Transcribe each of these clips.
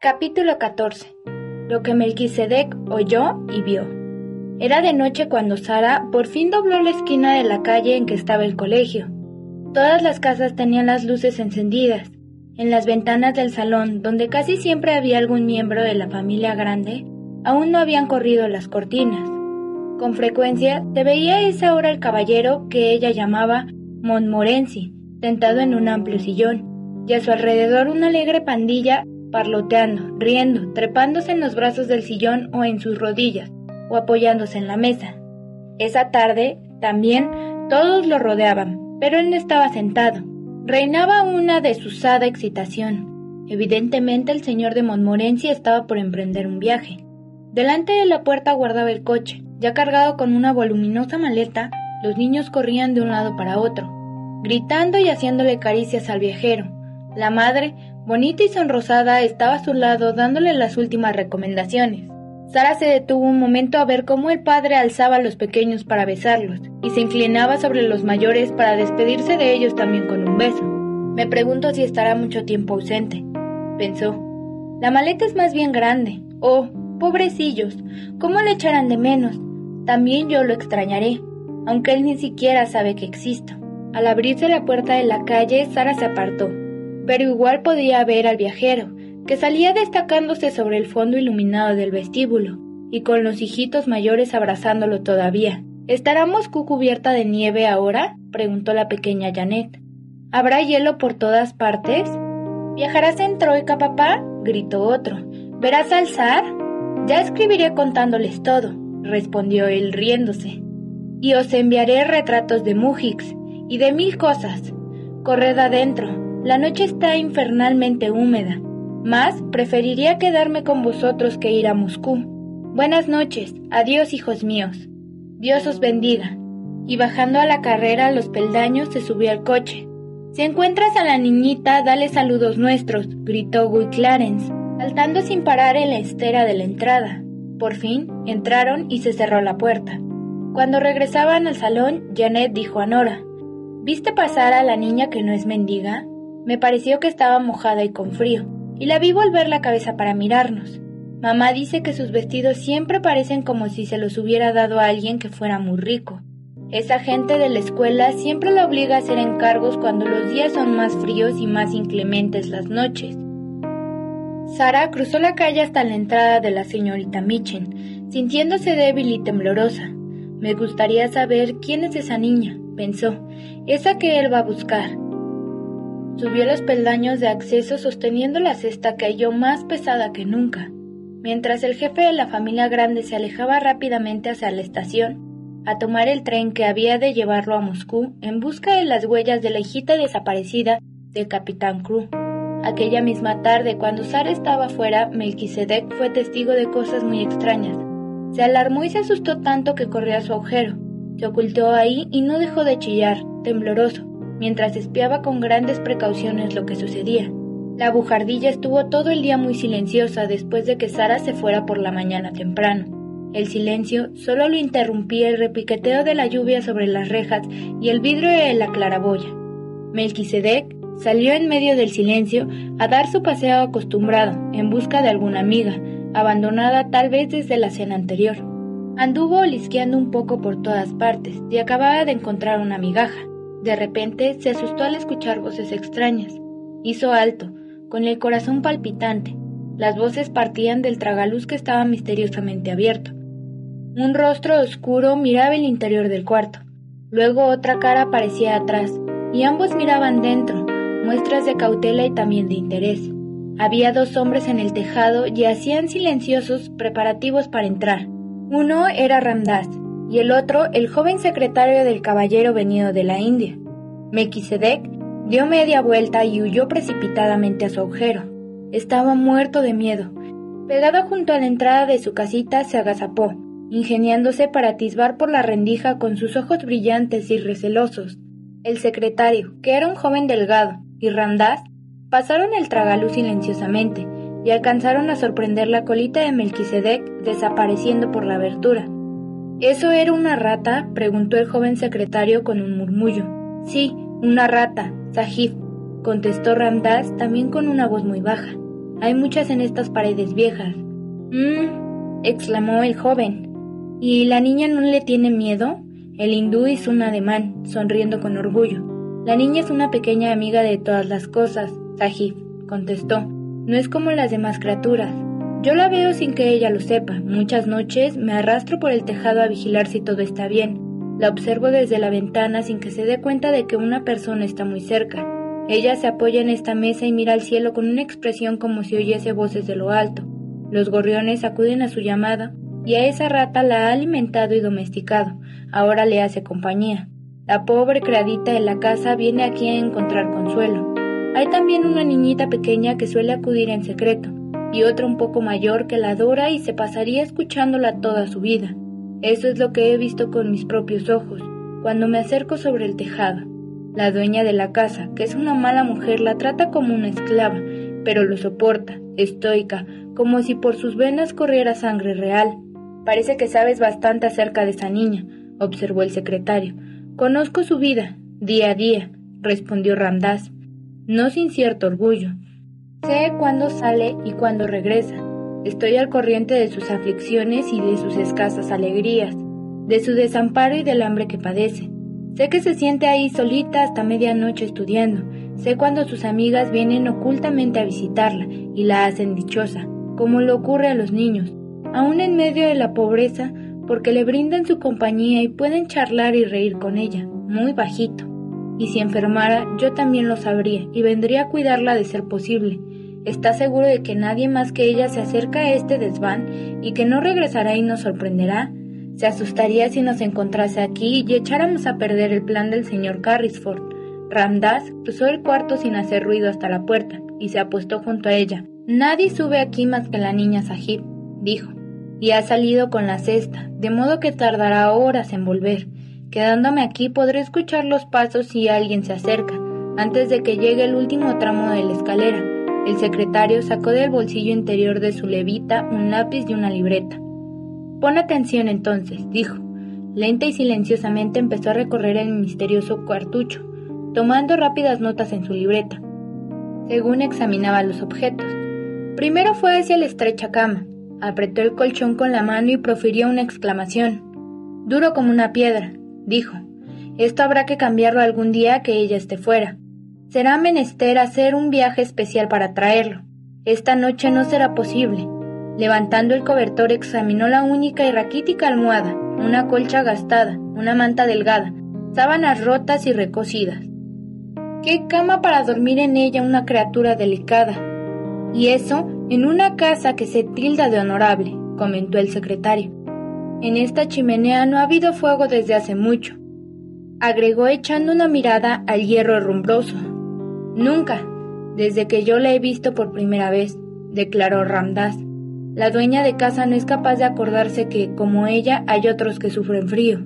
Capítulo 14. Lo que Melquisedec oyó y vio. Era de noche cuando Sara por fin dobló la esquina de la calle en que estaba el colegio. Todas las casas tenían las luces encendidas. En las ventanas del salón, donde casi siempre había algún miembro de la familia grande, aún no habían corrido las cortinas. Con frecuencia se veía a esa hora el caballero que ella llamaba Montmorency, sentado en un amplio sillón, y a su alrededor una alegre pandilla parloteando, riendo, trepándose en los brazos del sillón o en sus rodillas, o apoyándose en la mesa. Esa tarde, también, todos lo rodeaban, pero él no estaba sentado. Reinaba una desusada excitación. Evidentemente el señor de Montmorency estaba por emprender un viaje. Delante de la puerta guardaba el coche. Ya cargado con una voluminosa maleta, los niños corrían de un lado para otro, gritando y haciéndole caricias al viajero. La madre, bonita y sonrosada, estaba a su lado dándole las últimas recomendaciones. Sara se detuvo un momento a ver cómo el padre alzaba a los pequeños para besarlos y se inclinaba sobre los mayores para despedirse de ellos también con un beso. Me pregunto si estará mucho tiempo ausente, pensó. La maleta es más bien grande. Oh, pobrecillos, ¿cómo le echarán de menos? También yo lo extrañaré, aunque él ni siquiera sabe que existo. Al abrirse la puerta de la calle, Sara se apartó, pero igual podía ver al viajero, que salía destacándose sobre el fondo iluminado del vestíbulo, y con los hijitos mayores abrazándolo todavía. ¿Estará Moscú cubierta de nieve ahora? preguntó la pequeña Janet. ¿Habrá hielo por todas partes? ¿Viajarás en Troika, papá? gritó otro. ¿Verás al zar? Ya escribiré contándoles todo, respondió él riéndose. Y os enviaré retratos de Mujix y de mil cosas. Corred adentro, la noche está infernalmente húmeda. Más, preferiría quedarme con vosotros que ir a Moscú. Buenas noches, adiós hijos míos. Dios os bendiga. Y bajando a la carrera los peldaños se subió al coche. Si encuentras a la niñita, dale saludos nuestros, gritó Guy Clarence, saltando sin parar en la estera de la entrada. Por fin, entraron y se cerró la puerta. Cuando regresaban al salón, Janet dijo a Nora, ¿Viste pasar a la niña que no es mendiga? Me pareció que estaba mojada y con frío y la vi volver la cabeza para mirarnos. Mamá dice que sus vestidos siempre parecen como si se los hubiera dado a alguien que fuera muy rico. Esa gente de la escuela siempre la obliga a hacer encargos cuando los días son más fríos y más inclementes las noches. Sara cruzó la calle hasta la entrada de la señorita Mitchen, sintiéndose débil y temblorosa. Me gustaría saber quién es esa niña, pensó, esa que él va a buscar. Subió los peldaños de acceso sosteniendo la cesta que halló más pesada que nunca. Mientras el jefe de la familia grande se alejaba rápidamente hacia la estación, a tomar el tren que había de llevarlo a Moscú en busca de las huellas de la hijita desaparecida del capitán Crew. Aquella misma tarde, cuando Sara estaba fuera, Melquisedec fue testigo de cosas muy extrañas. Se alarmó y se asustó tanto que corrió a su agujero. Se ocultó ahí y no dejó de chillar, tembloroso mientras espiaba con grandes precauciones lo que sucedía. La bujardilla estuvo todo el día muy silenciosa después de que Sara se fuera por la mañana temprano. El silencio solo lo interrumpía el repiqueteo de la lluvia sobre las rejas y el vidrio de la claraboya. Melquisedec salió en medio del silencio a dar su paseo acostumbrado en busca de alguna amiga, abandonada tal vez desde la cena anterior. Anduvo olisqueando un poco por todas partes y acababa de encontrar una migaja. De repente se asustó al escuchar voces extrañas. Hizo alto, con el corazón palpitante. Las voces partían del tragaluz que estaba misteriosamente abierto. Un rostro oscuro miraba el interior del cuarto. Luego otra cara aparecía atrás, y ambos miraban dentro, muestras de cautela y también de interés. Había dos hombres en el tejado y hacían silenciosos preparativos para entrar. Uno era Ramdas, y el otro el joven secretario del caballero venido de la India. Mequisedec dio media vuelta y huyó precipitadamente a su agujero. Estaba muerto de miedo. Pegado junto a la entrada de su casita se agazapó, ingeniándose para atisbar por la rendija con sus ojos brillantes y recelosos. El secretario, que era un joven delgado, y Randaz, pasaron el tragaluz silenciosamente y alcanzaron a sorprender la colita de Melquisedec desapareciendo por la abertura. ¿Eso era una rata? preguntó el joven secretario con un murmullo. Sí, una rata, Sahib, contestó Ramdas también con una voz muy baja. Hay muchas en estas paredes viejas. Mmm, exclamó el joven. ¿Y la niña no le tiene miedo? El hindú hizo un ademán, sonriendo con orgullo. La niña es una pequeña amiga de todas las cosas, Sahib, contestó. No es como las demás criaturas. Yo la veo sin que ella lo sepa. Muchas noches me arrastro por el tejado a vigilar si todo está bien. La observo desde la ventana sin que se dé cuenta de que una persona está muy cerca. Ella se apoya en esta mesa y mira al cielo con una expresión como si oyese voces de lo alto. Los gorriones acuden a su llamada y a esa rata la ha alimentado y domesticado. Ahora le hace compañía. La pobre criadita de la casa viene aquí a encontrar consuelo. Hay también una niñita pequeña que suele acudir en secreto, y otra un poco mayor que la adora y se pasaría escuchándola toda su vida. Eso es lo que he visto con mis propios ojos, cuando me acerco sobre el tejado. La dueña de la casa, que es una mala mujer, la trata como una esclava, pero lo soporta, estoica, como si por sus venas corriera sangre real. Parece que sabes bastante acerca de esa niña, observó el secretario. Conozco su vida, día a día, respondió Ramdas, no sin cierto orgullo. Sé cuándo sale y cuándo regresa. Estoy al corriente de sus aflicciones y de sus escasas alegrías, de su desamparo y del hambre que padece. Sé que se siente ahí solita hasta medianoche estudiando. Sé cuando sus amigas vienen ocultamente a visitarla y la hacen dichosa, como le ocurre a los niños, aún en medio de la pobreza, porque le brindan su compañía y pueden charlar y reír con ella, muy bajito. Y si enfermara, yo también lo sabría y vendría a cuidarla de ser posible. Está seguro de que nadie más que ella se acerca a este desván y que no regresará y nos sorprenderá. Se asustaría si nos encontrase aquí y echáramos a perder el plan del señor Carrisford. Ramdas cruzó el cuarto sin hacer ruido hasta la puerta y se apostó junto a ella. Nadie sube aquí más que la niña Sahib, dijo, y ha salido con la cesta, de modo que tardará horas en volver. Quedándome aquí podré escuchar los pasos si alguien se acerca, antes de que llegue el último tramo de la escalera. El secretario sacó del bolsillo interior de su levita un lápiz y una libreta. Pon atención entonces, dijo. Lenta y silenciosamente empezó a recorrer el misterioso cuartucho, tomando rápidas notas en su libreta, según examinaba los objetos. Primero fue hacia la estrecha cama, apretó el colchón con la mano y profirió una exclamación. Duro como una piedra, dijo. Esto habrá que cambiarlo algún día que ella esté fuera. Será menester hacer un viaje especial para traerlo. Esta noche no será posible. Levantando el cobertor examinó la única y raquítica almohada, una colcha gastada, una manta delgada, sábanas rotas y recocidas. ¡Qué cama para dormir en ella una criatura delicada! Y eso en una casa que se tilda de honorable, comentó el secretario. En esta chimenea no ha habido fuego desde hace mucho, agregó echando una mirada al hierro rumbroso. Nunca, desde que yo la he visto por primera vez, declaró Ramdas. La dueña de casa no es capaz de acordarse que, como ella, hay otros que sufren frío.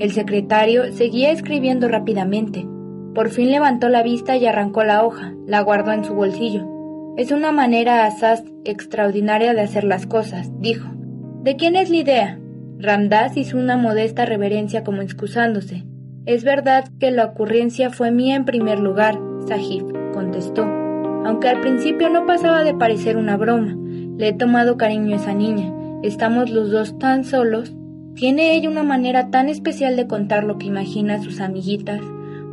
El secretario seguía escribiendo rápidamente. Por fin levantó la vista y arrancó la hoja, la guardó en su bolsillo. Es una manera asaz extraordinaria de hacer las cosas, dijo. ¿De quién es la idea? Ramdas hizo una modesta reverencia como excusándose. Es verdad que la ocurrencia fue mía en primer lugar, Sahib, contestó, aunque al principio no pasaba de parecer una broma. Le he tomado cariño a esa niña. Estamos los dos tan solos. Tiene ella una manera tan especial de contar lo que imagina a sus amiguitas.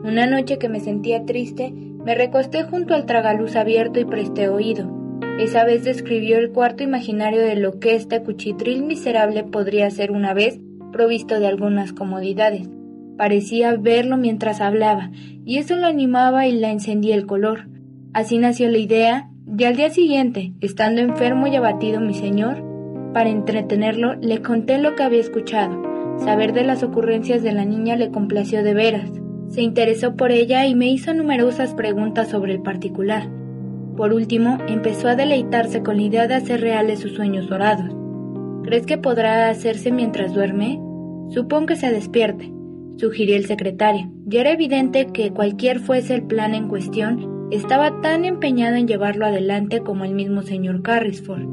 Una noche que me sentía triste, me recosté junto al tragaluz abierto y presté oído. Esa vez describió el cuarto imaginario de lo que este cuchitril miserable podría ser una vez provisto de algunas comodidades. Parecía verlo mientras hablaba, y eso lo animaba y la encendía el color. Así nació la idea y al día siguiente, estando enfermo y abatido mi señor, para entretenerlo le conté lo que había escuchado. Saber de las ocurrencias de la niña le complació de veras. Se interesó por ella y me hizo numerosas preguntas sobre el particular. Por último, empezó a deleitarse con la idea de hacer reales sus sueños dorados. ¿Crees que podrá hacerse mientras duerme? Supón que se despierte, sugirió el secretario. Ya era evidente que cualquier fuese el plan en cuestión, estaba tan empeñado en llevarlo adelante como el mismo señor Carrisford.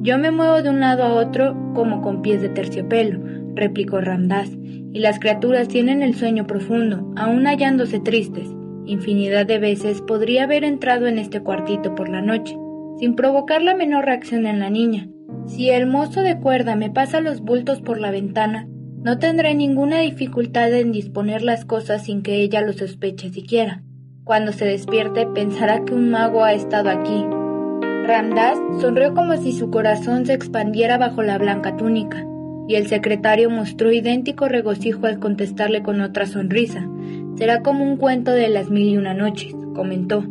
Yo me muevo de un lado a otro como con pies de terciopelo, replicó Ramdas, y las criaturas tienen el sueño profundo, aun hallándose tristes. Infinidad de veces podría haber entrado en este cuartito por la noche. sin provocar la menor reacción en la niña. Si el mozo de cuerda me pasa los bultos por la ventana, no tendré ninguna dificultad en disponer las cosas sin que ella lo sospeche siquiera. Cuando se despierte pensará que un mago ha estado aquí. Ramdas sonrió como si su corazón se expandiera bajo la blanca túnica, y el secretario mostró idéntico regocijo al contestarle con otra sonrisa. Será como un cuento de las mil y una noches, comentó.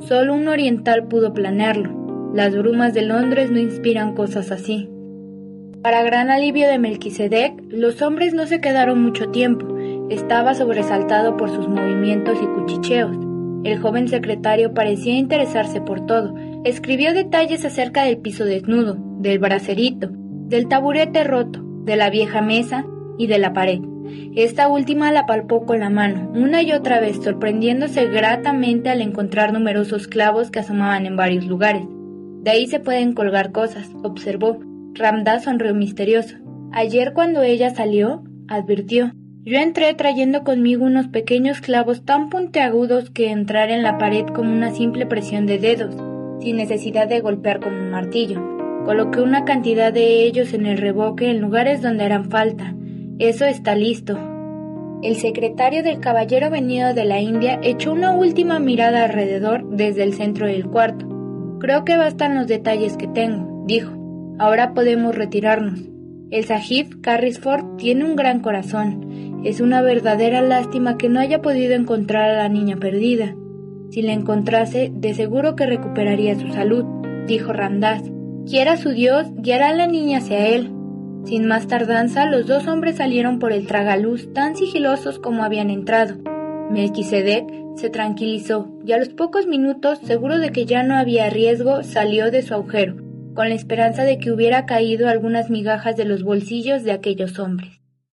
Solo un oriental pudo planearlo. Las brumas de Londres no inspiran cosas así. Para gran alivio de Melquisedec, los hombres no se quedaron mucho tiempo. Estaba sobresaltado por sus movimientos y cuchicheos. El joven secretario parecía interesarse por todo. Escribió detalles acerca del piso desnudo, del bracerito, del taburete roto, de la vieja mesa y de la pared. Esta última la palpó con la mano, una y otra vez, sorprendiéndose gratamente al encontrar numerosos clavos que asomaban en varios lugares. De ahí se pueden colgar cosas, observó, Ramda sonrió misterioso. Ayer cuando ella salió, advirtió, yo entré trayendo conmigo unos pequeños clavos tan puntiagudos que entrar en la pared con una simple presión de dedos, sin necesidad de golpear con un martillo. Coloqué una cantidad de ellos en el reboque en lugares donde harán falta. Eso está listo. El secretario del caballero venido de la India echó una última mirada alrededor desde el centro del cuarto. Creo que bastan los detalles que tengo, dijo. Ahora podemos retirarnos. El Sahib Carrisford tiene un gran corazón. Es una verdadera lástima que no haya podido encontrar a la niña perdida. Si la encontrase, de seguro que recuperaría su salud, dijo Ramdas. Quiera su Dios, guiará a la niña hacia él. Sin más tardanza, los dos hombres salieron por el tragaluz tan sigilosos como habían entrado. Melquisedec se tranquilizó y a los pocos minutos, seguro de que ya no había riesgo, salió de su agujero con la esperanza de que hubiera caído algunas migajas de los bolsillos de aquellos hombres.